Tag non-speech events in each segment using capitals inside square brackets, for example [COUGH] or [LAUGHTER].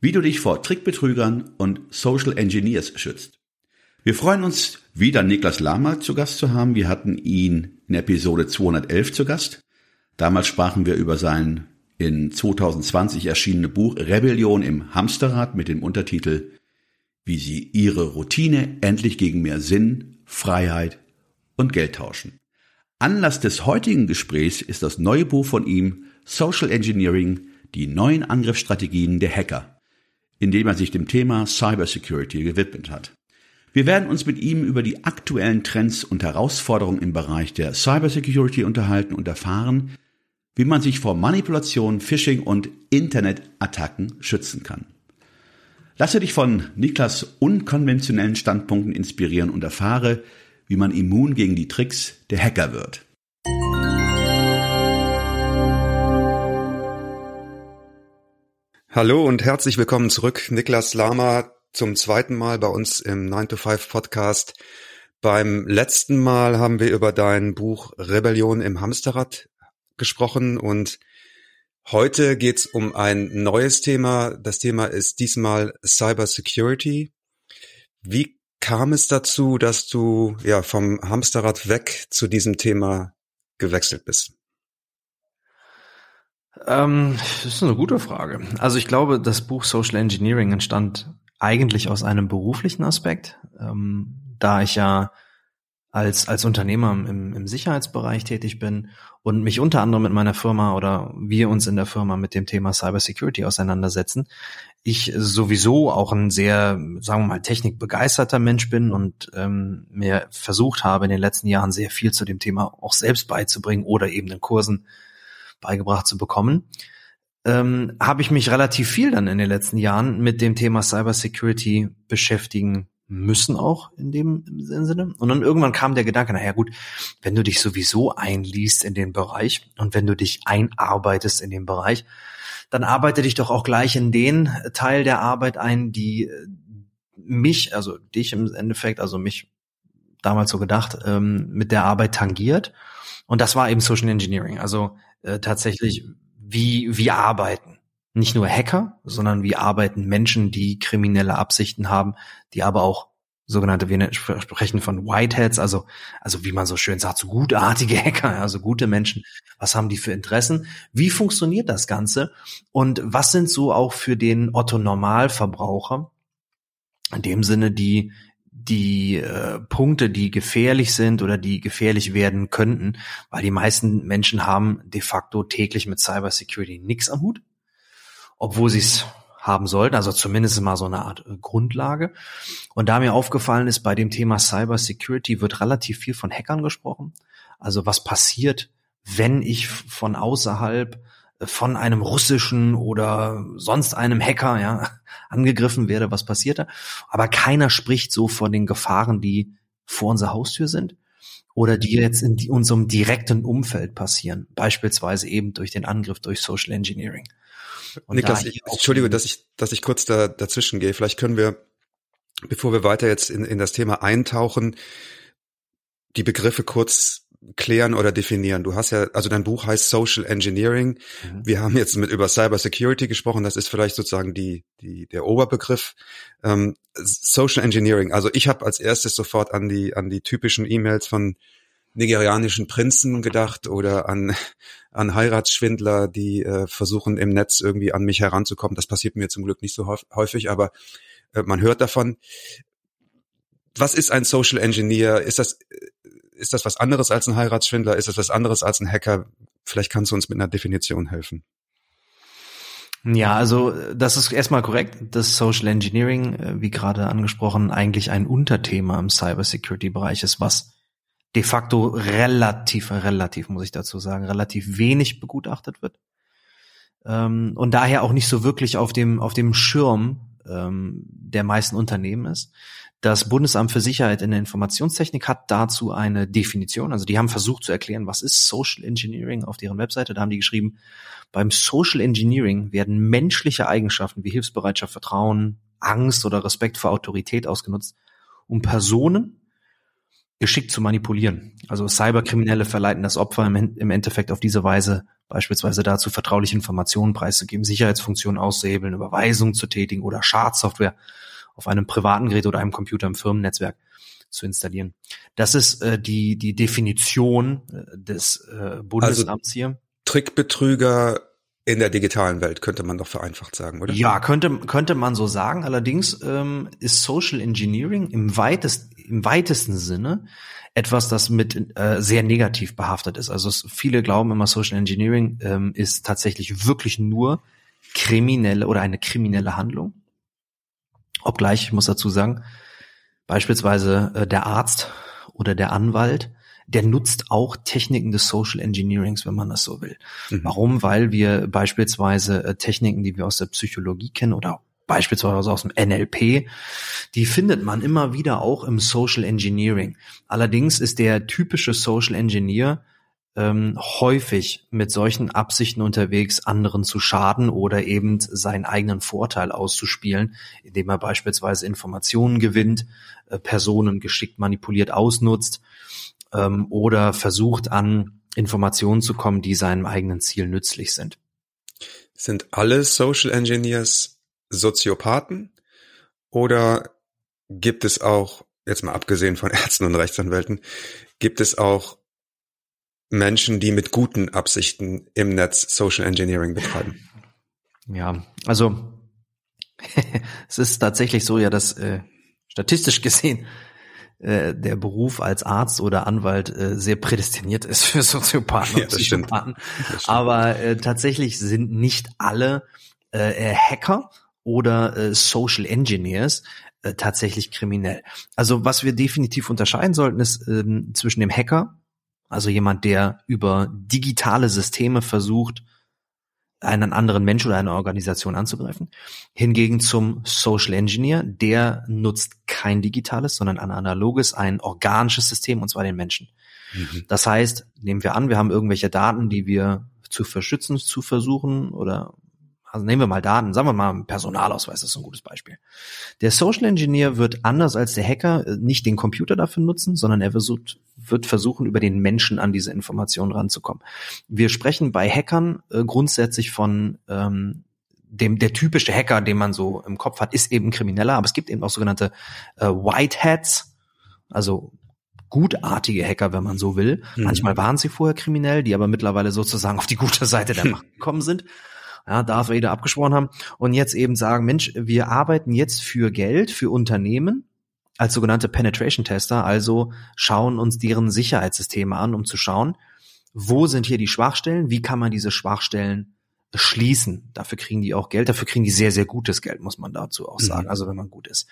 Wie du dich vor Trickbetrügern und Social Engineers schützt. Wir freuen uns, wieder Niklas Lama zu Gast zu haben. Wir hatten ihn in Episode 211 zu Gast. Damals sprachen wir über sein in 2020 erschienene Buch Rebellion im Hamsterrad mit dem Untertitel Wie Sie Ihre Routine endlich gegen mehr Sinn, Freiheit und Geld tauschen. Anlass des heutigen Gesprächs ist das neue Buch von ihm Social Engineering, die neuen Angriffsstrategien der Hacker, indem er sich dem Thema Cybersecurity gewidmet hat. Wir werden uns mit ihm über die aktuellen Trends und Herausforderungen im Bereich der Cybersecurity unterhalten und erfahren, wie man sich vor Manipulation, Phishing und Internetattacken schützen kann. Lasse dich von Niklas unkonventionellen Standpunkten inspirieren und erfahre, wie man immun gegen die Tricks der Hacker wird. Hallo und herzlich willkommen zurück. Niklas Lama zum zweiten Mal bei uns im 9 to 5 Podcast. Beim letzten Mal haben wir über dein Buch Rebellion im Hamsterrad gesprochen und heute geht's um ein neues Thema. Das Thema ist diesmal Cyber Security. Wie kam es dazu, dass du ja vom Hamsterrad weg zu diesem Thema gewechselt bist? Ähm, das ist eine gute Frage. Also ich glaube, das Buch Social Engineering entstand eigentlich aus einem beruflichen Aspekt, ähm, da ich ja als, als Unternehmer im, im Sicherheitsbereich tätig bin und mich unter anderem mit meiner Firma oder wir uns in der Firma mit dem Thema Cybersecurity auseinandersetzen. Ich sowieso auch ein sehr, sagen wir mal, technikbegeisterter Mensch bin und ähm, mir versucht habe, in den letzten Jahren sehr viel zu dem Thema auch selbst beizubringen oder eben in Kursen beigebracht zu bekommen, ähm, habe ich mich relativ viel dann in den letzten Jahren mit dem Thema Cybersecurity beschäftigen müssen auch in dem Sinne. Und dann irgendwann kam der Gedanke, naja gut, wenn du dich sowieso einliest in den Bereich und wenn du dich einarbeitest in den Bereich, dann arbeite dich doch auch gleich in den Teil der Arbeit ein, die äh, mich, also dich im Endeffekt, also mich damals so gedacht, ähm, mit der Arbeit tangiert. Und das war eben Social Engineering. Also äh, tatsächlich, wie, wie arbeiten. Nicht nur Hacker, sondern wie arbeiten Menschen, die kriminelle Absichten haben, die aber auch sogenannte, wir sprechen von Whiteheads, also, also wie man so schön sagt, so gutartige [LAUGHS] Hacker, also gute Menschen. Was haben die für Interessen? Wie funktioniert das Ganze? Und was sind so auch für den Otto Normalverbraucher in dem Sinne die die äh, Punkte, die gefährlich sind oder die gefährlich werden könnten, weil die meisten Menschen haben de facto täglich mit Cybersecurity nichts am Hut, obwohl sie es haben sollten, also zumindest mal so eine Art äh, Grundlage. Und da mir aufgefallen ist, bei dem Thema Cybersecurity wird relativ viel von Hackern gesprochen. Also was passiert, wenn ich von außerhalb von einem russischen oder sonst einem Hacker ja, [LAUGHS] angegriffen werde, was passiert da. Aber keiner spricht so von den Gefahren, die vor unserer Haustür sind oder die jetzt in unserem direkten Umfeld passieren. Beispielsweise eben durch den Angriff durch Social Engineering. Und Niklas, ich, Entschuldige, dass ich, dass ich kurz da, dazwischen gehe. Vielleicht können wir, bevor wir weiter jetzt in, in das Thema eintauchen, die Begriffe kurz klären oder definieren. Du hast ja, also dein Buch heißt Social Engineering. Mhm. Wir haben jetzt mit über Cyber Security gesprochen. Das ist vielleicht sozusagen die, die der Oberbegriff. Ähm, Social Engineering. Also ich habe als erstes sofort an die an die typischen E-Mails von nigerianischen Prinzen gedacht oder an [LAUGHS] an Heiratsschwindler, die äh, versuchen im Netz irgendwie an mich heranzukommen. Das passiert mir zum Glück nicht so häufig, aber äh, man hört davon. Was ist ein Social Engineer? Ist das ist das was anderes als ein Heiratsschwindler? Ist das was anderes als ein Hacker? Vielleicht kannst du uns mit einer Definition helfen. Ja, also das ist erstmal korrekt, dass Social Engineering, äh, wie gerade angesprochen, eigentlich ein Unterthema im Cybersecurity-Bereich ist, was de facto relativ, relativ, muss ich dazu sagen, relativ wenig begutachtet wird. ähm, und daher auch nicht so wirklich auf dem, auf dem Schirm ähm, der meisten Unternehmen ist. Das Bundesamt für Sicherheit in der Informationstechnik hat dazu eine Definition. Also die haben versucht zu erklären, was ist Social Engineering auf deren Webseite. Da haben die geschrieben, beim Social Engineering werden menschliche Eigenschaften wie Hilfsbereitschaft, Vertrauen, Angst oder Respekt vor Autorität ausgenutzt, um Personen geschickt zu manipulieren. Also Cyberkriminelle verleiten das Opfer im Endeffekt auf diese Weise beispielsweise dazu, vertrauliche Informationen preiszugeben, Sicherheitsfunktionen auszuhebeln, Überweisungen zu tätigen oder Schadsoftware auf einem privaten Gerät oder einem Computer im Firmennetzwerk zu installieren. Das ist äh, die, die Definition äh, des äh, Bundesamts also, hier. Trickbetrüger in der digitalen Welt könnte man doch vereinfacht sagen, oder? Ja, könnte, könnte man so sagen. Allerdings ähm, ist Social Engineering im, weitest, im weitesten Sinne etwas, das mit äh, sehr negativ behaftet ist. Also es, viele glauben immer, Social Engineering ähm, ist tatsächlich wirklich nur kriminelle oder eine kriminelle Handlung. Obgleich, ich muss dazu sagen, beispielsweise äh, der Arzt oder der Anwalt, der nutzt auch Techniken des Social Engineerings, wenn man das so will. Mhm. Warum? Weil wir beispielsweise äh, Techniken, die wir aus der Psychologie kennen oder beispielsweise aus dem NLP, die findet man immer wieder auch im Social Engineering. Allerdings ist der typische Social Engineer ähm, häufig mit solchen Absichten unterwegs, anderen zu schaden oder eben seinen eigenen Vorteil auszuspielen, indem er beispielsweise Informationen gewinnt, äh, Personen geschickt manipuliert ausnutzt ähm, oder versucht an Informationen zu kommen, die seinem eigenen Ziel nützlich sind. Sind alle Social Engineers Soziopathen oder gibt es auch, jetzt mal abgesehen von [LAUGHS] Ärzten und Rechtsanwälten, gibt es auch Menschen, die mit guten Absichten im Netz Social Engineering betreiben? Ja, also [LAUGHS] es ist tatsächlich so ja, dass äh, statistisch gesehen äh, der Beruf als Arzt oder Anwalt äh, sehr prädestiniert ist für Soziopathen [LAUGHS] ja, und Psychopathen. Aber äh, tatsächlich sind nicht alle äh, Hacker oder äh, Social Engineers äh, tatsächlich kriminell. Also was wir definitiv unterscheiden sollten, ist ähm, zwischen dem Hacker, also jemand, der über digitale Systeme versucht, einen anderen Mensch oder eine Organisation anzugreifen. Hingegen zum Social Engineer, der nutzt kein digitales, sondern ein analoges, ein organisches System, und zwar den Menschen. Mhm. Das heißt, nehmen wir an, wir haben irgendwelche Daten, die wir zu verschützen zu versuchen oder also nehmen wir mal Daten, sagen wir mal Personalausweis, das ist ein gutes Beispiel. Der Social Engineer wird anders als der Hacker äh, nicht den Computer dafür nutzen, sondern er versucht, wird versuchen, über den Menschen an diese Informationen ranzukommen. Wir sprechen bei Hackern äh, grundsätzlich von ähm, dem der typische Hacker, den man so im Kopf hat, ist eben Krimineller, aber es gibt eben auch sogenannte äh, White Hats, also gutartige Hacker, wenn man so will. Mhm. Manchmal waren sie vorher kriminell, die aber mittlerweile sozusagen auf die gute Seite der [LAUGHS] Macht gekommen sind ja, Darth Vader abgesprochen haben und jetzt eben sagen, Mensch, wir arbeiten jetzt für Geld, für Unternehmen als sogenannte Penetration Tester, also schauen uns deren Sicherheitssysteme an, um zu schauen, wo sind hier die Schwachstellen, wie kann man diese Schwachstellen schließen. Dafür kriegen die auch Geld, dafür kriegen die sehr, sehr gutes Geld, muss man dazu auch sagen, mhm. also wenn man gut ist.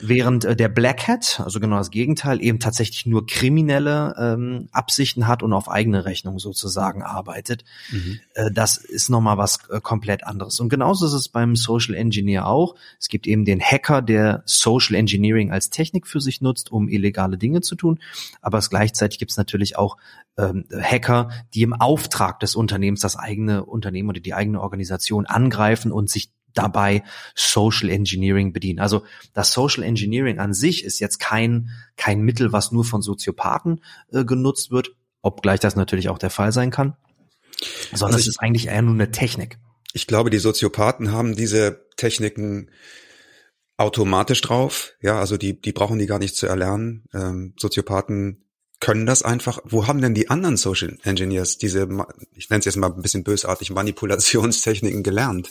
Während äh, der Black Hat, also genau das Gegenteil, eben tatsächlich nur kriminelle ähm, Absichten hat und auf eigene Rechnung sozusagen arbeitet. Mhm. Äh, das ist nochmal was äh, komplett anderes. Und genauso ist es beim Social Engineer auch. Es gibt eben den Hacker, der Social Engineering als Technik für sich nutzt, um illegale Dinge zu tun. Aber es gleichzeitig gibt es natürlich auch ähm, Hacker, die im Auftrag des Unternehmens das eigene Unternehmen oder die eigene Organisation angreifen und sich dabei Social Engineering bedienen. Also das Social Engineering an sich ist jetzt kein, kein Mittel, was nur von Soziopathen äh, genutzt wird, obgleich das natürlich auch der Fall sein kann, sondern also ich, es ist eigentlich eher nur eine Technik. Ich glaube, die Soziopathen haben diese Techniken automatisch drauf. Ja, also die, die brauchen die gar nicht zu erlernen. Ähm, Soziopathen können das einfach. Wo haben denn die anderen Social Engineers diese, ich nenne es jetzt mal ein bisschen bösartig, Manipulationstechniken gelernt?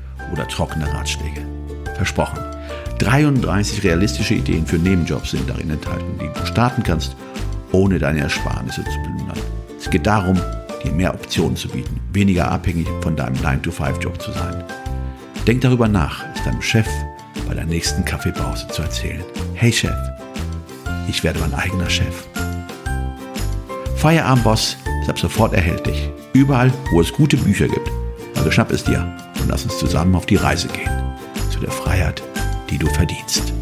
oder trockene Ratschläge. Versprochen. 33 realistische Ideen für Nebenjobs sind darin enthalten, die du starten kannst, ohne deine Ersparnisse zu plündern. Es geht darum, dir mehr Optionen zu bieten, weniger abhängig von deinem 9-to-5-Job zu sein. Denk darüber nach, es deinem Chef bei der nächsten Kaffeepause zu erzählen. Hey Chef, ich werde mein eigener Chef. Feierabendboss ist ab sofort erhältlich. Überall, wo es gute Bücher gibt. Also schnapp es dir und lass uns zusammen auf die Reise gehen. Zu der Freiheit, die du verdienst.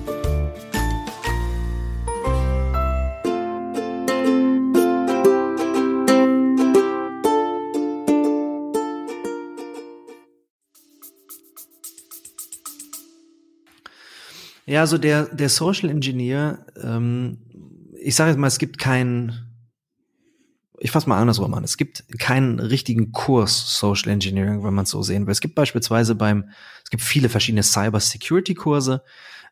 Ja, also der, der Social Engineer, ähm, ich sage jetzt mal, es gibt keinen, ich fasse mal andersrum an, es gibt keinen richtigen Kurs Social Engineering, wenn man es so sehen will. Es gibt beispielsweise beim, es gibt viele verschiedene Cyber Security Kurse,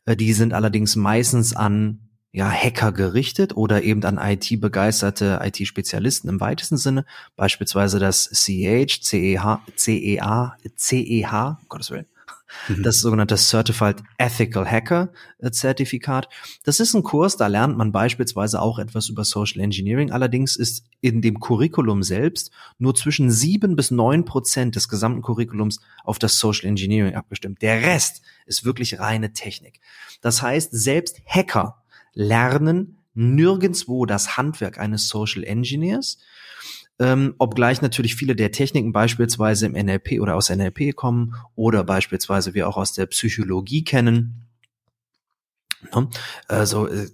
äh, die sind allerdings meistens an ja, Hacker gerichtet oder eben an IT-begeisterte IT-Spezialisten im weitesten Sinne, beispielsweise das CEH, CEH, CEA, CEH, Gottes Willen, Mhm. Das sogenannte Certified Ethical Hacker äh, Zertifikat. Das ist ein Kurs, da lernt man beispielsweise auch etwas über Social Engineering. Allerdings ist in dem Curriculum selbst nur zwischen sieben bis neun Prozent des gesamten Curriculums auf das Social Engineering abgestimmt. Der Rest ist wirklich reine Technik. Das heißt, selbst Hacker lernen nirgendswo das Handwerk eines Social Engineers ähm, obgleich natürlich viele der Techniken beispielsweise im NLP oder aus NLP kommen oder beispielsweise wir auch aus der Psychologie kennen. Ne? Also äh,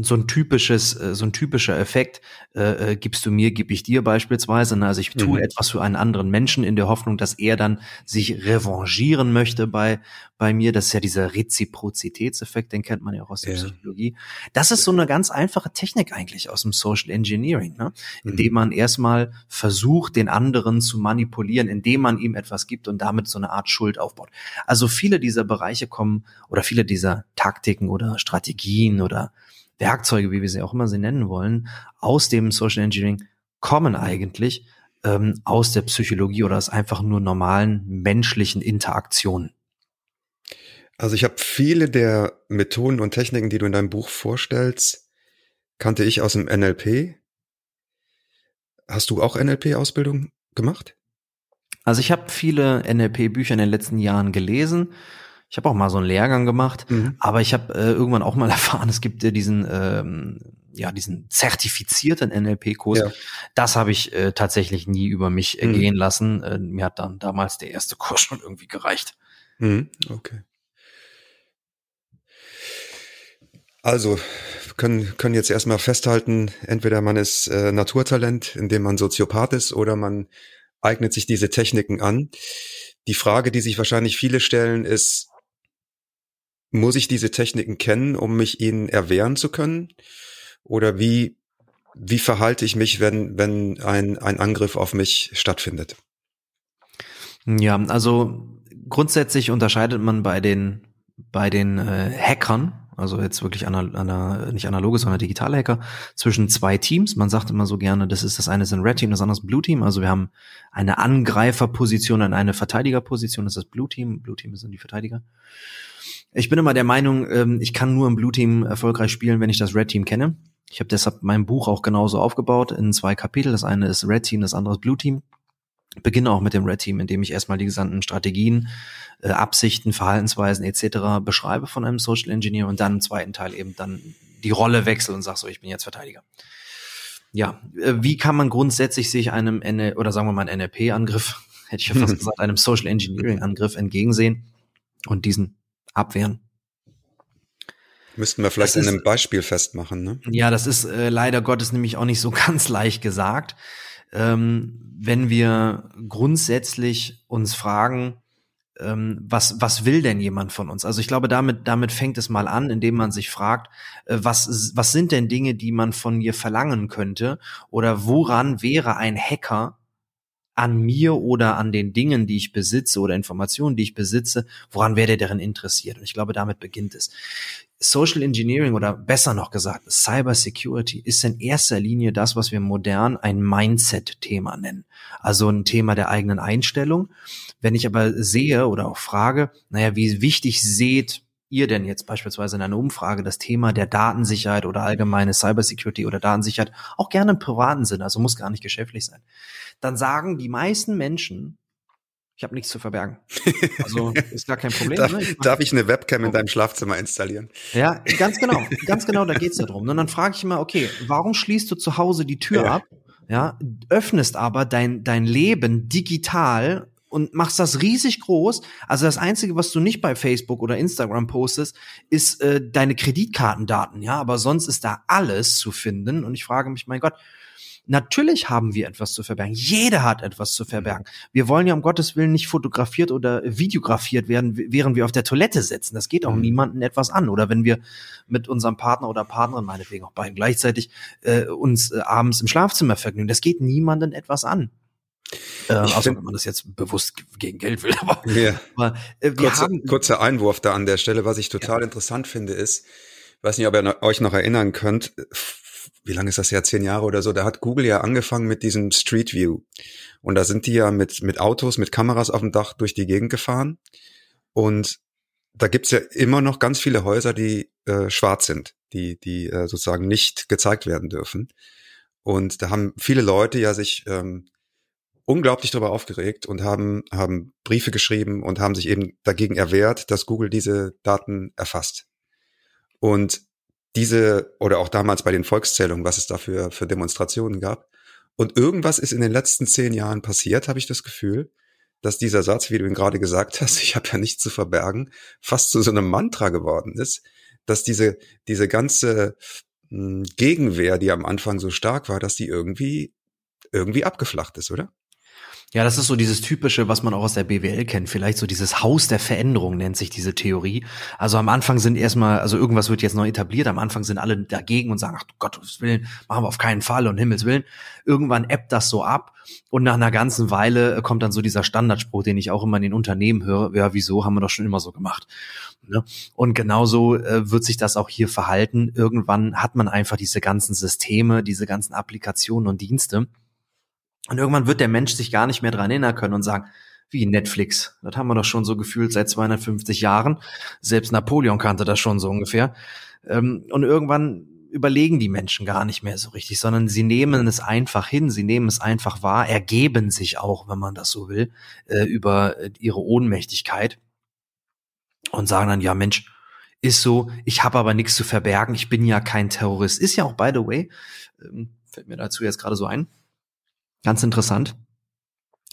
so ein typisches, äh, so ein typischer Effekt, äh, äh, gibst du mir, gib ich dir beispielsweise. Ne? Also ich tue mhm. etwas für einen anderen Menschen in der Hoffnung, dass er dann sich revanchieren möchte bei, bei mir. Das ist ja dieser Reziprozitätseffekt, den kennt man ja auch aus der ja. Psychologie. Das ist so eine ganz einfache Technik eigentlich aus dem Social Engineering, ne? indem mhm. man erstmal versucht, den anderen zu manipulieren, indem man ihm etwas gibt und damit so eine Art Schuld aufbaut. Also viele dieser Bereiche kommen oder viele dieser Taktiken oder Strategien oder Werkzeuge, wie wir sie auch immer sie nennen wollen, aus dem Social Engineering kommen eigentlich ähm, aus der Psychologie oder aus einfach nur normalen menschlichen Interaktionen. Also ich habe viele der Methoden und Techniken, die du in deinem Buch vorstellst, kannte ich aus dem NLP. Hast du auch NLP-Ausbildung gemacht? Also ich habe viele NLP-Bücher in den letzten Jahren gelesen ich habe auch mal so einen Lehrgang gemacht, mhm. aber ich habe äh, irgendwann auch mal [LAUGHS] erfahren, es gibt äh, diesen ähm, ja diesen zertifizierten NLP-Kurs. Ja. Das habe ich äh, tatsächlich nie über mich äh, mhm. gehen lassen. Äh, mir hat dann damals der erste Kurs schon irgendwie gereicht. Mhm. Okay. Also können können jetzt erstmal festhalten, entweder man ist äh, Naturtalent, indem man Soziopath ist, oder man eignet sich diese Techniken an. Die Frage, die sich wahrscheinlich viele stellen, ist, muss ich diese Techniken kennen, um mich ihnen erwehren zu können? Oder wie, wie verhalte ich mich, wenn, wenn ein, ein Angriff auf mich stattfindet? Ja, also grundsätzlich unterscheidet man bei den, bei den äh, Hackern, also jetzt wirklich ana, ana, nicht analoge, sondern digitale Hacker, zwischen zwei Teams. Man sagt immer so gerne, das ist das eine ist ein Red Team, das andere ist ein Blue Team. Also wir haben eine Angreiferposition und eine Verteidigerposition, das ist das Blue Team. Blue Team sind die Verteidiger. Ich bin immer der Meinung, ähm, ich kann nur im Blue Team erfolgreich spielen, wenn ich das Red Team kenne. Ich habe deshalb mein Buch auch genauso aufgebaut in zwei Kapitel. Das eine ist Red Team, das andere ist Blue Team. Beginne auch mit dem Red Team, indem ich erstmal die gesamten Strategien, äh, Absichten, Verhaltensweisen etc. beschreibe von einem Social Engineer und dann im zweiten Teil eben dann die Rolle wechsle und sag so, ich bin jetzt Verteidiger. Ja, äh, wie kann man grundsätzlich sich einem NL oder sagen wir mal einen NLP-Angriff, [LAUGHS] hätte ich ja fast [LAUGHS] gesagt, einem Social Engineering-Angriff entgegensehen und diesen abwehren. Müssten wir vielleicht in einem Beispiel festmachen, ne? Ja, das ist äh, leider Gottes nämlich auch nicht so [LAUGHS] ganz leicht gesagt. Ähm, wenn wir grundsätzlich uns fragen, ähm, was, was will denn jemand von uns? Also ich glaube, damit, damit fängt es mal an, indem man sich fragt, äh, was, was sind denn Dinge, die man von mir verlangen könnte? Oder woran wäre ein Hacker an mir oder an den Dingen, die ich besitze oder Informationen, die ich besitze, woran werde darin interessiert? Und ich glaube, damit beginnt es. Social Engineering oder besser noch gesagt, Cyber Security ist in erster Linie das, was wir modern ein Mindset-Thema nennen. Also ein Thema der eigenen Einstellung. Wenn ich aber sehe oder auch frage, naja, wie wichtig seht ihr denn jetzt beispielsweise in einer Umfrage das Thema der Datensicherheit oder allgemeine Cybersecurity oder Datensicherheit auch gerne im privaten Sinn, also muss gar nicht geschäftlich sein, dann sagen die meisten Menschen, ich habe nichts zu verbergen. Also [LAUGHS] ist gar kein Problem. darf, ne? ich darf, ich eine Webcam in deinem Schlafzimmer installieren? Ja, ganz genau, [LAUGHS] ganz genau, da geht's ja drum. Und dann frage ich immer, okay, warum schließt du zu Hause die Tür ja. ab? Ja, öffnest aber dein, dein Leben digital und machst das riesig groß. Also das Einzige, was du nicht bei Facebook oder Instagram postest, ist äh, deine Kreditkartendaten, ja, aber sonst ist da alles zu finden. Und ich frage mich, mein Gott, natürlich haben wir etwas zu verbergen. Jeder hat etwas zu verbergen. Wir wollen ja um Gottes Willen nicht fotografiert oder videografiert werden, während wir auf der Toilette sitzen. Das geht auch mhm. niemanden etwas an. Oder wenn wir mit unserem Partner oder Partnerin, meinetwegen auch beiden gleichzeitig, äh, uns äh, abends im Schlafzimmer vergnügen. Das geht niemanden etwas an. Äh, also wenn man das jetzt bewusst gegen Geld will. [LAUGHS] Aber, ja. aber äh, wir Kurze, haben kurzer Einwurf da an der Stelle, was ich total ja. interessant finde, ist, weiß nicht, ob ihr euch noch erinnern könnt, wie lange ist das ja, zehn Jahre oder so, da hat Google ja angefangen mit diesem Street View. Und da sind die ja mit, mit Autos, mit Kameras auf dem Dach durch die Gegend gefahren. Und da gibt's ja immer noch ganz viele Häuser, die äh, schwarz sind, die, die äh, sozusagen nicht gezeigt werden dürfen. Und da haben viele Leute ja sich ähm, unglaublich darüber aufgeregt und haben, haben Briefe geschrieben und haben sich eben dagegen erwehrt, dass Google diese Daten erfasst. Und diese, oder auch damals bei den Volkszählungen, was es da für, Demonstrationen gab. Und irgendwas ist in den letzten zehn Jahren passiert, habe ich das Gefühl, dass dieser Satz, wie du ihn gerade gesagt hast, [LAUGHS] ich habe ja nichts zu verbergen, fast zu so einem Mantra geworden ist, dass diese, diese ganze hm, Gegenwehr, die am Anfang so stark war, dass die irgendwie, irgendwie abgeflacht ist, oder? Ja, das ist so dieses typische, was man auch aus der BWL kennt. Vielleicht so dieses Haus der Veränderung nennt sich diese Theorie. Also am Anfang sind erstmal, also irgendwas wird jetzt neu etabliert. Am Anfang sind alle dagegen und sagen, ach Gottes Willen, machen wir auf keinen Fall und Himmels Willen. Irgendwann ebbt das so ab. Und nach einer ganzen Weile kommt dann so dieser Standardspruch, den ich auch immer in den Unternehmen höre. Ja, wieso haben wir doch schon immer so gemacht? Ne? Und genauso äh, wird sich das auch hier verhalten. Irgendwann hat man einfach diese ganzen Systeme, diese ganzen Applikationen und Dienste und irgendwann wird der Mensch sich gar nicht mehr dran erinnern können und sagen, wie Netflix. Das haben wir doch schon so gefühlt seit 250 Jahren. Selbst Napoleon kannte das schon so ungefähr. Ähm, und irgendwann überlegen die Menschen gar nicht mehr so richtig, sondern sie nehmen es einfach hin, sie nehmen es einfach wahr, ergeben sich auch, wenn man das so will, äh, über ihre Ohnmächtigkeit und sagen dann, ja Mensch, ist so, ich habe aber nichts zu verbergen, ich bin ja kein Terrorist. Ist ja auch, by the way, ähm, fällt mir dazu jetzt gerade so ein, ganz interessant,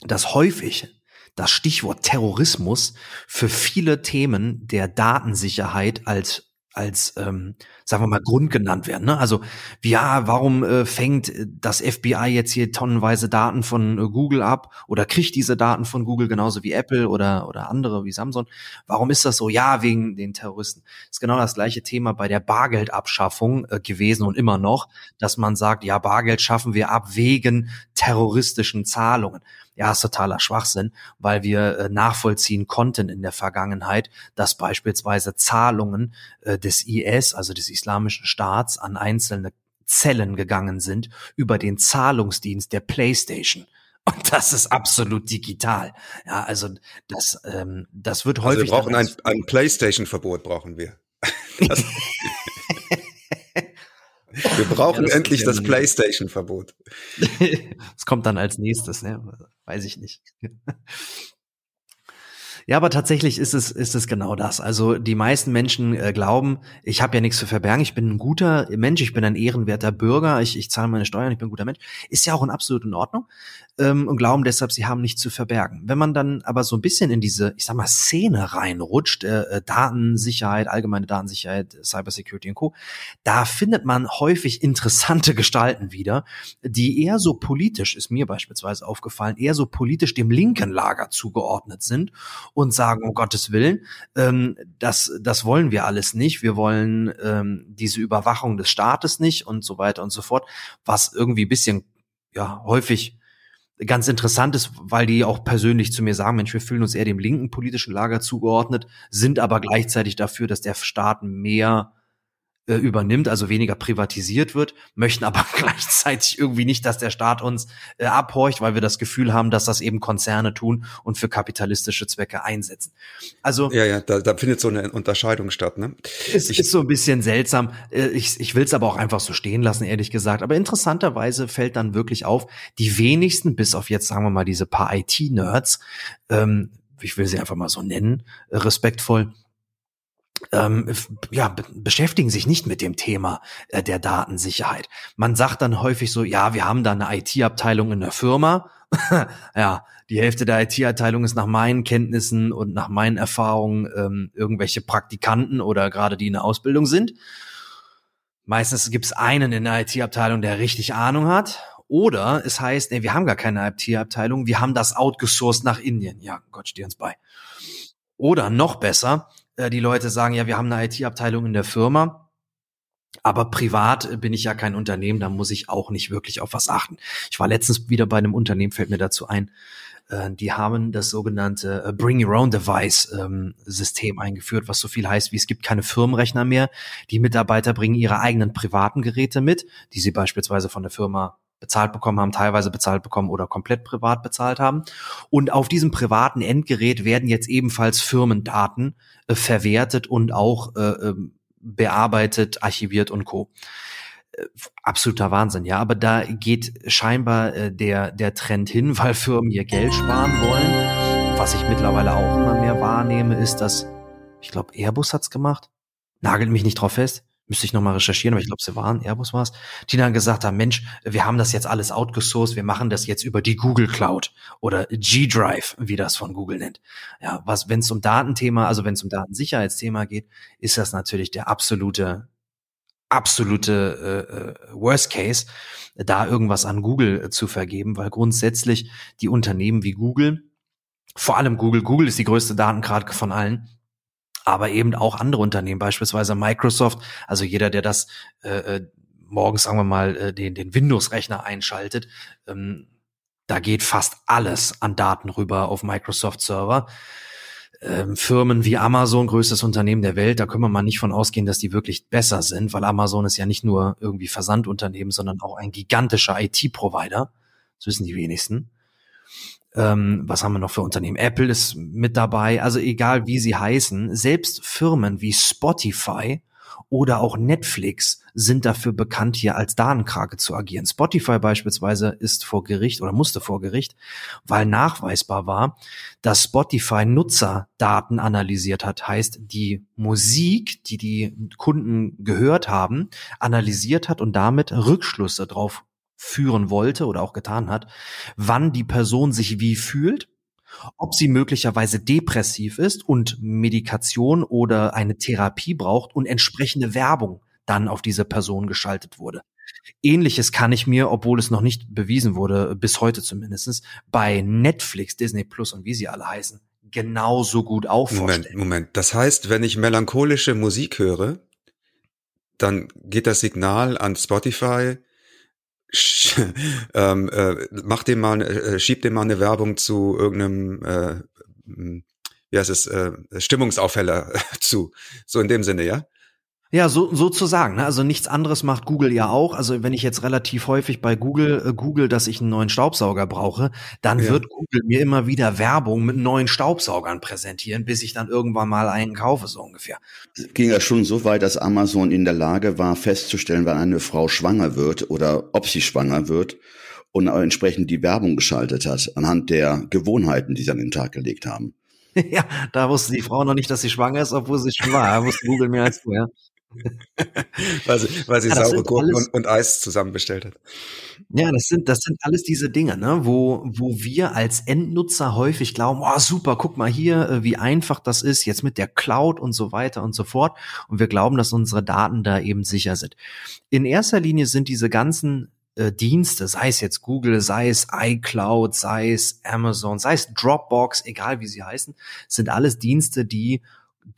dass häufig das Stichwort Terrorismus für viele Themen der Datensicherheit als als, ähm, sagen wir mal, Grund genannt werden. Ne? Also, ja, warum äh, fängt das FBI jetzt hier tonnenweise Daten von äh, Google ab oder kriegt diese Daten von Google genauso wie Apple oder, oder andere wie Samsung? Warum ist das so? Ja, wegen den Terroristen. Ist genau das gleiche Thema bei der Bargeldabschaffung äh, gewesen und immer noch, dass man sagt, ja, Bargeld schaffen wir ab wegen terroristischen Zahlungen ja, ist totaler Schwachsinn, weil wir äh, nachvollziehen konnten in der Vergangenheit, dass beispielsweise Zahlungen äh, des IS, also des Islamischen Staats, an einzelne Zellen gegangen sind über den Zahlungsdienst der PlayStation. [LAUGHS] Und das ist absolut digital. Ja, also das, ähm, das wird häufig. Also wir brauchen ein, ein PlayStation-Verbot, brauchen wir. [LAUGHS] Wir [LAUGHS] brauchen ja, endlich [LAUGHS] das PlayStation-Verbot. Es kommt dann als nächstes, ne? Weiß ich nicht. [LAUGHS] Ja, aber tatsächlich ist es ist es genau das. Also die meisten Menschen äh, glauben, ich habe ja nichts zu verbergen, ich bin ein guter Mensch, ich bin ein ehrenwerter Bürger, ich, ich zahle meine Steuern, ich bin ein guter Mensch. Ist ja auch in absolut in Ordnung ähm, und glauben deshalb, sie haben nichts zu verbergen. Wenn man dann aber so ein bisschen in diese, ich sag mal, Szene reinrutscht, äh, äh Datensicherheit, allgemeine Datensicherheit, Cybersecurity und Co., da findet man häufig interessante Gestalten wieder, die eher so politisch, ist mir beispielsweise aufgefallen, eher so politisch dem linken Lager zugeordnet sind und sagen, um Gottes Willen, ähm, das, das wollen wir alles nicht. Wir wollen ähm, diese Überwachung des Staates nicht und so weiter und so fort, was irgendwie bisschen ja häufig ganz interessant ist, weil die auch persönlich zu mir sagen, Mensch, wir fühlen uns eher dem linken politischen Lager zugeordnet, sind aber gleichzeitig dafür, dass der Staat mehr äh, übernimmt, also weniger privatisiert wird, möchten aber [LAUGHS] gleichzeitig irgendwie nicht, dass der Staat uns äh, abhorcht, weil wir das Gefühl haben, dass das eben Konzerne tun und für kapitalistische Zwecke einsetzen. Also ja, ja, da, da findet so eine Unterscheidung statt. Ne? Es ich, ist so ein bisschen seltsam. Äh, ich, ich will es aber auch einfach so stehen lassen, ehrlich gesagt. Aber interessanterweise fällt dann wirklich auf, die wenigsten, bis auf jetzt sagen wir mal diese paar IT-Nerds, ähm, ich will sie einfach mal so nennen, äh, respektvoll, ähm, ja, beschäftigen sich nicht mit dem Thema äh, der Datensicherheit. Man sagt dann häufig so, ja, wir haben da eine IT-Abteilung in der Firma. [LAUGHS] ja, die Hälfte der IT-Abteilung ist nach meinen Kenntnissen und nach meinen Erfahrungen ähm, irgendwelche Praktikanten oder gerade die in der Ausbildung sind. Meistens gibt es einen in der IT-Abteilung, der richtig Ahnung hat. Oder es heißt, nee, wir haben gar keine IT-Abteilung, wir haben das outgesourced nach Indien. Ja, Gott steh uns bei. Oder noch besser, äh, die Leute sagen, ja, wir haben eine IT-Abteilung in der Firma. Aber privat bin ich ja kein Unternehmen, da muss ich auch nicht wirklich auf was achten. Ich war letztens wieder bei einem Unternehmen, fällt mir dazu ein, äh, die haben das sogenannte äh, Bring Your Own Device ähm, System eingeführt, was so viel heißt, wie es gibt keine Firmenrechner mehr. Die Mitarbeiter bringen ihre eigenen privaten Geräte mit, die sie beispielsweise von der Firma bezahlt bekommen haben, teilweise bezahlt bekommen oder komplett privat bezahlt haben. Und auf diesem privaten Endgerät werden jetzt ebenfalls Firmendaten äh, verwertet und auch äh, ähm, bearbeitet, archiviert und co. Äh, absoluter Wahnsinn, ja. Aber da geht scheinbar äh, der, der Trend hin, [LAUGHS] weil Firmen ihr Geld sparen wollen. Was ich mittlerweile auch immer mehr wahrnehme, ist, dass, ich glaube, Airbus hat's gemacht. Nagelt mich nicht drauf fest müsste ich nochmal recherchieren, aber ich glaube, sie waren, Airbus war es, die dann gesagt haben, Mensch, wir haben das jetzt alles outgesourced, wir machen das jetzt über die Google Cloud oder G-Drive, wie das von Google nennt. Ja, was, wenn es um Datenthema, also wenn es um Datensicherheitsthema geht, ist das natürlich der absolute, absolute äh, äh, Worst Case, da irgendwas an Google äh, zu vergeben, weil grundsätzlich die Unternehmen wie Google, vor allem Google, Google ist die größte Datenkrake von allen, aber eben auch andere Unternehmen, beispielsweise Microsoft. Also jeder, der das äh, äh, morgens, sagen wir mal, äh, den, den Windows-Rechner einschaltet, ähm, da geht fast alles an Daten rüber auf Microsoft-Server. Ähm, Firmen wie Amazon, größtes Unternehmen der Welt, da können wir mal nicht von ausgehen, dass die wirklich besser sind, weil Amazon ist ja nicht nur irgendwie Versandunternehmen, sondern auch ein gigantischer IT-Provider. Das wissen die wenigsten. Ähm, was haben wir noch für Unternehmen? Apple ist mit dabei. Also egal wie sie heißen, selbst Firmen wie Spotify oder auch Netflix sind dafür bekannt, hier als Datenkrake zu agieren. Spotify beispielsweise ist vor Gericht oder musste vor Gericht, weil nachweisbar war, dass Spotify Nutzerdaten analysiert hat. Heißt, die Musik, die die Kunden gehört haben, analysiert hat und damit Rückschlüsse drauf führen wollte oder auch getan hat, wann die Person sich wie fühlt, ob sie möglicherweise depressiv ist und Medikation oder eine Therapie braucht und entsprechende Werbung dann auf diese Person geschaltet wurde. Ähnliches kann ich mir, obwohl es noch nicht bewiesen wurde, bis heute zumindestens bei Netflix, Disney Plus und wie sie alle heißen, genauso gut auch vorstellen. Moment, Moment. Das heißt, wenn ich melancholische Musik höre, dann geht das Signal an Spotify, ähm, äh, mach dem mal, äh, schieb dem mal eine Werbung zu irgendeinem, äh, wie heißt es, äh, Stimmungsaufheller [LAUGHS] zu. So in dem Sinne, ja? Ja, so sozusagen. Ne? Also nichts anderes macht Google ja auch. Also wenn ich jetzt relativ häufig bei Google äh, Google, dass ich einen neuen Staubsauger brauche, dann ja. wird Google mir immer wieder Werbung mit neuen Staubsaugern präsentieren, bis ich dann irgendwann mal einen kaufe, so ungefähr. Es ging ja schon so weit, dass Amazon in der Lage war, festzustellen, wann eine Frau schwanger wird oder ob sie schwanger wird und entsprechend die Werbung geschaltet hat, anhand der Gewohnheiten, die sie an den Tag gelegt haben. [LAUGHS] ja, da wusste die Frau noch nicht, dass sie schwanger ist, obwohl sie schon war. Da wusste Google mehr als du, ja. [LAUGHS] weil sie, weil sie ja, saure Gurken und, und, Eis zusammen bestellt hat. Ja, das sind, das sind alles diese Dinge, ne, wo, wo wir als Endnutzer häufig glauben, oh super, guck mal hier, äh, wie einfach das ist, jetzt mit der Cloud und so weiter und so fort. Und wir glauben, dass unsere Daten da eben sicher sind. In erster Linie sind diese ganzen äh, Dienste, sei es jetzt Google, sei es iCloud, sei es Amazon, sei es Dropbox, egal wie sie heißen, sind alles Dienste, die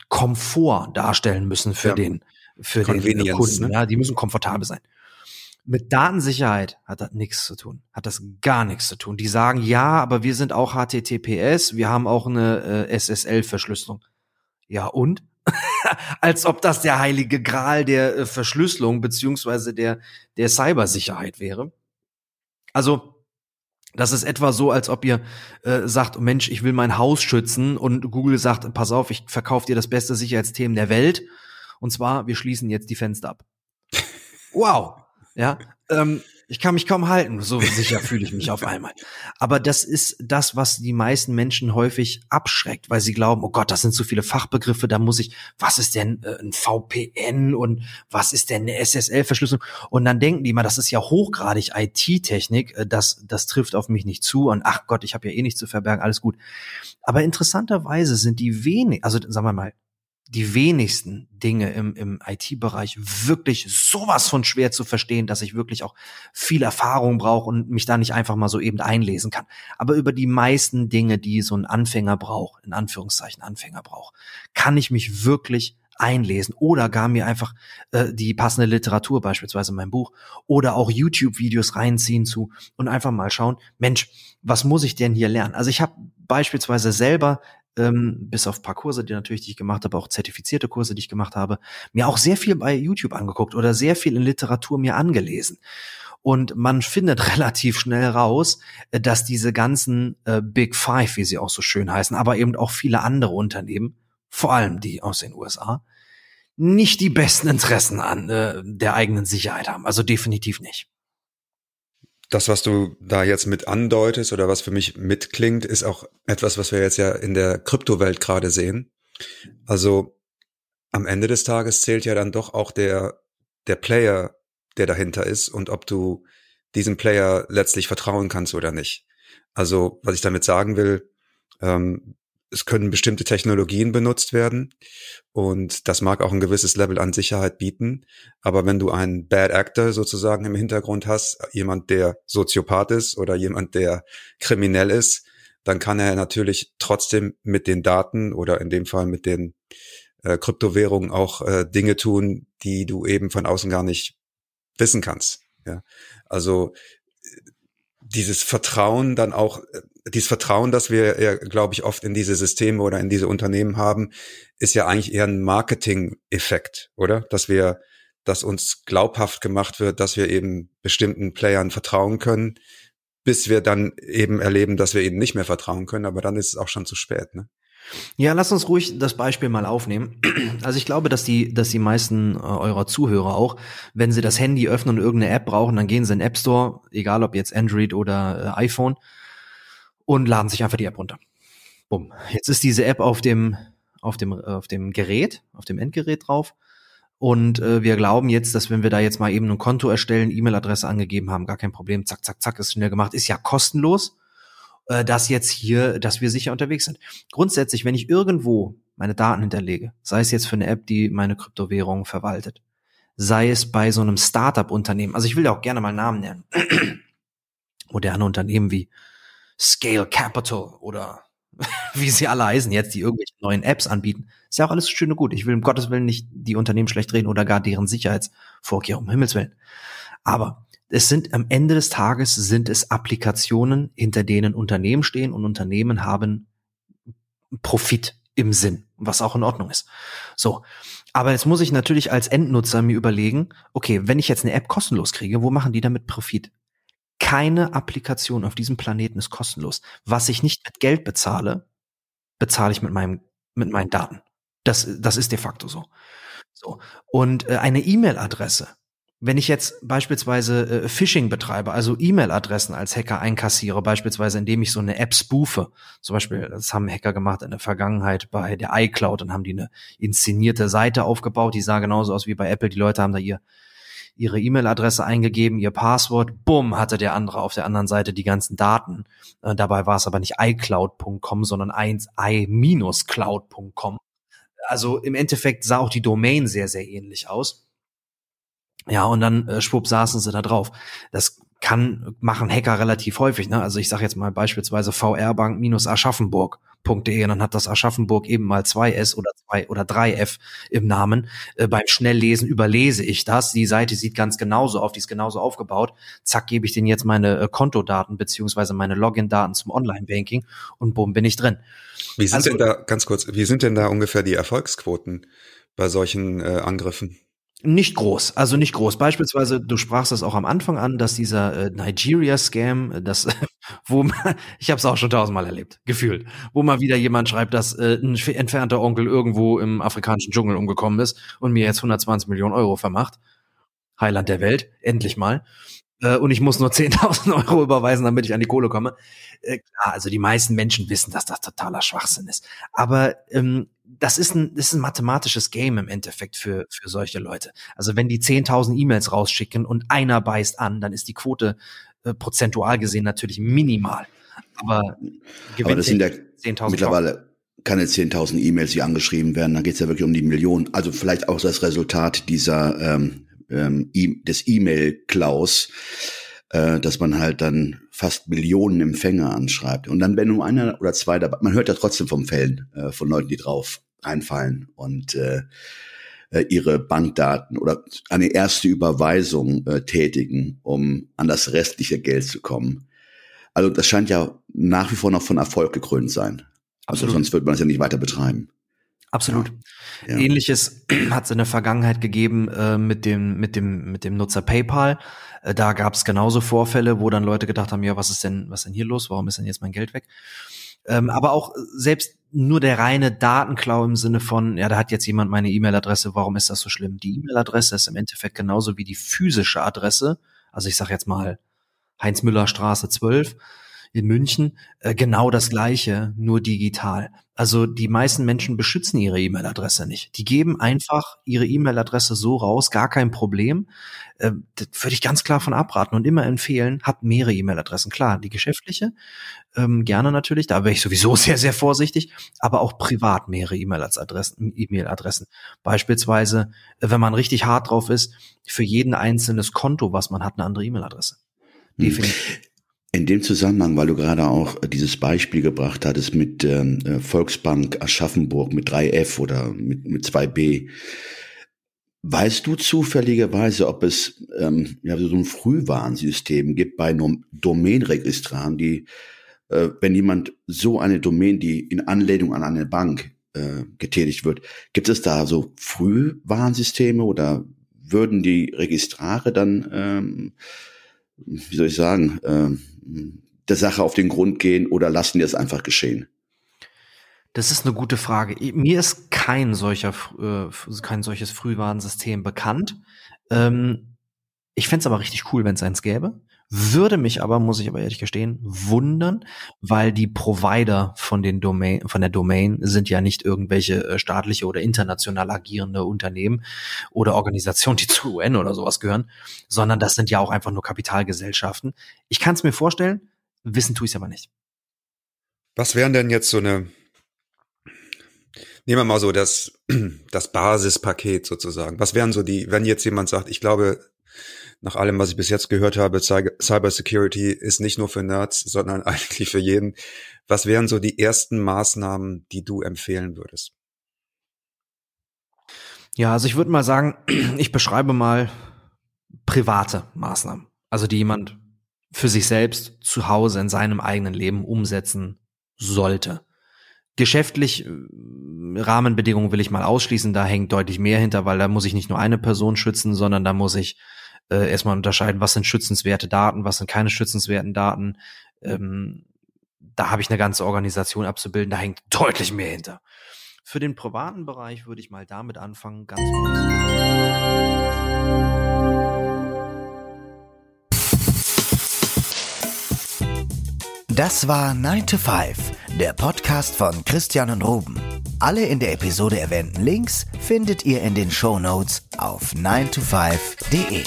Komfort darstellen müssen für ja. den für den Kunden. Ne? Ja, die müssen komfortabel sein. Mit Datensicherheit hat das nichts zu tun. Hat das gar nichts zu tun. Die sagen, ja, aber wir sind auch HTTPS, wir haben auch eine äh, SSL-Verschlüsselung. Ja, und? [LAUGHS] Als ob das der heilige Gral der äh, Verschlüsselung beziehungsweise der, der Cybersicherheit wäre. Also, das ist etwa so, als ob ihr äh, sagt, Mensch, ich will mein Haus schützen und Google sagt, pass auf, ich verkaufe dir das beste Sicherheitsthemen der Welt. Und zwar, wir schließen jetzt die Fenster ab. [LAUGHS] Wow. Ja, ähm, ich kann mich kaum halten, so sicher fühle ich mich auf einmal. Aber das ist das, was die meisten Menschen häufig abschreckt, weil sie glauben, oh Gott, das sind so viele Fachbegriffe, da muss ich, was ist denn äh, ein VPN und was ist denn eine SSL-Verschlüsselung? Und dann denken die mal, das ist ja hochgradig IT-Technik, äh, das, das trifft auf mich nicht zu und ach Gott, ich habe ja eh nichts zu verbergen, alles gut. Aber interessanterweise sind die wenig, also sagen wir mal, die wenigsten Dinge im, im IT-Bereich wirklich sowas von schwer zu verstehen, dass ich wirklich auch viel Erfahrung brauche und mich da nicht einfach mal so eben einlesen kann. Aber über die meisten Dinge, die so ein Anfänger braucht, in Anführungszeichen Anfänger braucht, kann ich mich wirklich einlesen oder gar mir einfach äh, die passende Literatur, beispielsweise mein Buch, oder auch YouTube-Videos reinziehen zu und einfach mal schauen, Mensch, was muss ich denn hier lernen? Also ich habe beispielsweise selber ähm, bis auf paar Kurse, die natürlich, die ich gemacht habe, auch zertifizierte Kurse, die ich gemacht habe, mir auch sehr viel bei YouTube angeguckt oder sehr viel in Literatur mir angelesen. Und man findet [LAUGHS] relativ schnell raus, äh, dass diese ganzen äh, Big Five, wie sie auch so schön heißen, aber eben auch viele andere Unternehmen, vor allem die aus den USA, nicht die besten Interessen an äh, der eigenen Sicherheit haben. Also definitiv nicht das, was du da jetzt mit andeutest oder was für mich mitklingt, ist auch etwas, was wir jetzt ja in der Kryptowelt gerade sehen. Also am Ende des Tages zählt ja dann doch auch der, der Player, der dahinter ist und ob du diesem Player letztlich vertrauen kannst oder nicht. Also was ich damit sagen will, ähm, es können bestimmte Technologien benutzt werden und das mag auch ein gewisses Level an Sicherheit bieten. Aber wenn du einen Bad Actor sozusagen im Hintergrund hast, jemand, der Soziopath ist oder jemand, der kriminell ist, dann kann er natürlich trotzdem mit den Daten oder in dem Fall mit den äh, Kryptowährungen auch äh, Dinge tun, die du eben von außen gar nicht wissen kannst. Ja, also dieses Vertrauen dann auch, dieses Vertrauen, das wir ja, glaube ich, oft in diese Systeme oder in diese Unternehmen haben, ist ja eigentlich eher ein Marketing-Effekt, oder? Dass wir, dass uns glaubhaft gemacht wird, dass wir eben bestimmten Playern vertrauen können, bis wir dann eben erleben, dass wir ihnen nicht mehr vertrauen können, aber dann ist es auch schon zu spät, ne? Ja, lass uns ruhig das Beispiel mal aufnehmen. Also ich glaube, dass die, dass die meisten äh, eurer Zuhörer auch, wenn sie das Handy öffnen und irgendeine App brauchen, dann gehen sie in den App Store, egal ob jetzt Android oder äh, iPhone, und laden sich einfach die App runter. Bumm. Jetzt ist diese App auf dem, auf dem, auf dem Gerät, auf dem Endgerät drauf. Und äh, wir glauben jetzt, dass wenn wir da jetzt mal eben ein Konto erstellen, E-Mail-Adresse angegeben haben, gar kein Problem, zack, zack, zack, ist schnell gemacht, ist ja kostenlos äh, dass jetzt hier, dass wir sicher unterwegs sind. Grundsätzlich, wenn ich irgendwo meine Daten hinterlege, sei es jetzt für eine App, die meine Kryptowährung verwaltet, sei es bei so einem Startup-Unternehmen, also ich will ja auch gerne mal Namen nennen, [CLEARS THROAT] moderne Unternehmen wie Scale Capital oder [LAUGHS] wie sie alle heißen jetzt, die irgendwelche neuen Apps anbieten, ist ja auch alles schön und gut. Ich will um Gottes Willen nicht die Unternehmen schlecht reden oder gar deren Sicherheitsvorkehrungen, um Himmels Willen. Aber es sind am Ende des Tages sind es Applikationen, hinter denen Unternehmen stehen und Unternehmen haben Profit im Sinn, was auch in Ordnung ist. So. Aber jetzt muss ich natürlich als Endnutzer mir überlegen, okay, wenn ich jetzt eine App kostenlos kriege, wo machen die damit Profit? Keine Applikation auf diesem Planeten ist kostenlos. Was ich nicht mit Geld bezahle, bezahle ich mit meinem, mit meinen Daten. Das, das ist de facto so. So. Und äh, eine E-Mail-Adresse wenn ich jetzt beispielsweise äh, Phishing betreibe, also E-Mail-Adressen als Hacker einkassiere, beispielsweise indem ich so eine App spoofe, zum Beispiel, das haben Hacker gemacht in der Vergangenheit bei der iCloud und haben die eine inszenierte Seite aufgebaut, die sah genauso aus wie bei Apple, die Leute haben da ihr ihre E-Mail-Adresse eingegeben, ihr Passwort, bumm, hatte der andere auf der anderen Seite die ganzen Daten. Äh, dabei war es aber nicht iCloud.com, sondern 1i-cloud.com. Also im Endeffekt sah auch die Domain sehr, sehr ähnlich aus. Ja, und dann äh, schwupp saßen sie da drauf. Das kann machen Hacker relativ häufig. Ne? Also ich sage jetzt mal beispielsweise VR-Bank minus Aschaffenburg. Und dann hat das Aschaffenburg eben mal zwei S oder zwei oder drei F im Namen. Äh, beim Schnelllesen überlese ich das. Die Seite sieht ganz genauso auf, die ist genauso aufgebaut. Zack, gebe ich denen jetzt meine äh, Kontodaten beziehungsweise meine Login-Daten zum Online-Banking und bumm, bin ich drin. Wie sind also, denn da, ganz kurz, wie sind denn da ungefähr die Erfolgsquoten bei solchen äh, Angriffen? Nicht groß, also nicht groß. Beispielsweise, du sprachst das auch am Anfang an, dass dieser äh, Nigeria-Scam, äh, das, [LAUGHS] wo man, ich habe es auch schon tausendmal erlebt, gefühlt, wo mal wieder jemand schreibt, dass äh, ein entfernter Onkel irgendwo im afrikanischen Dschungel umgekommen ist und mir jetzt 120 Millionen Euro vermacht. Heiland der Welt, endlich mal äh, und ich muss nur [LAUGHS] 10.000 Euro überweisen, damit ich an die Kohle komme. Äh, klar, also die meisten Menschen wissen, dass das totaler Schwachsinn ist. Aber ähm, das ist ein, das ist ein mathematisches Game im Endeffekt für, für solche Leute. Also wenn die 10.000 E-Mails rausschicken und einer beißt an, dann ist die Quote äh, prozentual gesehen natürlich minimal. Aber, Aber das sind ja mittlerweile keine 10.000 E-Mails, die angeschrieben werden. Da geht es ja wirklich um die Millionen. Also vielleicht auch das Resultat dieser ähm, ähm, e des E-Mail-Klaus, äh, dass man halt dann fast Millionen Empfänger anschreibt. Und dann, wenn nur einer oder zwei dabei, man hört ja trotzdem vom Fällen äh, von Leuten, die drauf reinfallen und äh, äh, ihre Bankdaten oder eine erste Überweisung äh, tätigen, um an das restliche Geld zu kommen. Also das scheint ja nach wie vor noch von Erfolg gekrönt sein. Also Absolut. Also sonst würde man es ja nicht weiter betreiben. Absolut. Ja. Ähnliches [CLEARS THROAT] hat es in der Vergangenheit gegeben äh, mit dem mit dem mit dem Nutzer PayPal. Äh, da gab es genauso Vorfälle, wo dann Leute gedacht haben, ja, was ist denn was ist denn hier los? Warum ist denn jetzt mein Geld weg? Ähm, aber auch selbst nur der reine Datenklau im Sinne von, ja, da hat jetzt jemand meine E-Mail-Adresse, warum ist das so schlimm? Die E-Mail-Adresse ist im Endeffekt genauso wie die physische Adresse. Also ich sage jetzt mal Heinz-Müller-Straße 12 in München äh, genau das gleiche, nur digital. Also die meisten Menschen beschützen ihre E-Mail-Adresse nicht. Die geben einfach ihre E-Mail-Adresse so raus, gar kein Problem. Äh, das würde ich ganz klar von abraten und immer empfehlen, habt mehrere E-Mail-Adressen. Klar, die geschäftliche, ähm, gerne natürlich, da wäre ich sowieso [LAUGHS] sehr, sehr vorsichtig, aber auch privat mehrere E-Mail-Adressen. E-Mail-Adressen. Beispielsweise, äh, wenn man richtig hart drauf ist, für jeden einzelnes Konto, was man hat, eine andere E-Mail-Adresse. Hm. Definitiv. In dem Zusammenhang, weil du gerade auch dieses Beispiel gebracht hattest mit ähm, äh, Volksbank Aschaffenburg mit 3F oder mit, mit 2B, weißt du zufälligerweise, ob es ähm, ja, so ein Frühwarnsystem gibt bei Domainregistraren, die, äh, wenn jemand so eine Domain, die in Anlehnung an eine Bank äh, getätigt wird, gibt es da so Frühwarnsysteme oder würden die Registrare dann ähm, wie soll ich sagen, äh, der Sache auf den Grund gehen oder lassen die es einfach geschehen? Das ist eine gute Frage. Mir ist kein solcher, äh, kein solches Frühwarnsystem bekannt. Ähm, ich fände es aber richtig cool, wenn es eins gäbe. Würde mich aber, muss ich aber ehrlich gestehen, wundern, weil die Provider von den Domain, von der Domain sind ja nicht irgendwelche äh, staatliche oder international agierende Unternehmen oder Organisationen, die zur UN oder sowas gehören, sondern das sind ja auch einfach nur Kapitalgesellschaften. Ich kann es mir vorstellen, wissen tue ich es aber nicht. Was wären denn jetzt so eine, nehmen wir mal so das, [CLEARS THROAT] das Basispaket sozusagen. Was wären so die, wenn jetzt jemand sagt, ich glaube, nach allem, was ich bis jetzt gehört habe, Cybersecurity ist nicht nur für Nerds, sondern [LAUGHS] eigentlich für jeden. Was wären so die ersten Maßnahmen, die du empfehlen würdest? Ja, also ich würde mal sagen, [CLEARS THROAT] ich beschreibe mal private Maßnahmen. Also die jemand für sich selbst zu Hause in seinem eigenen Leben umsetzen sollte. Geschäftlich äh, Rahmenbedingungen will ich mal ausschließen, da hängt deutlich mehr hinter, weil da muss ich nicht nur eine Person schützen, sondern da muss ich äh, erstmal unterscheiden, was sind schützenswerte Daten, was sind keine schützenswerten Daten. Ähm, da habe ich eine ganze Organisation abzubilden, da hängt deutlich mehr hinter. Für den privaten Bereich würde ich mal damit anfangen, ganz kurz. Das war 9 to 5, der Podcast von Christian und Ruben. Alle in der Episode erwähnten Links findet ihr in den Show Notes auf 9to5.de.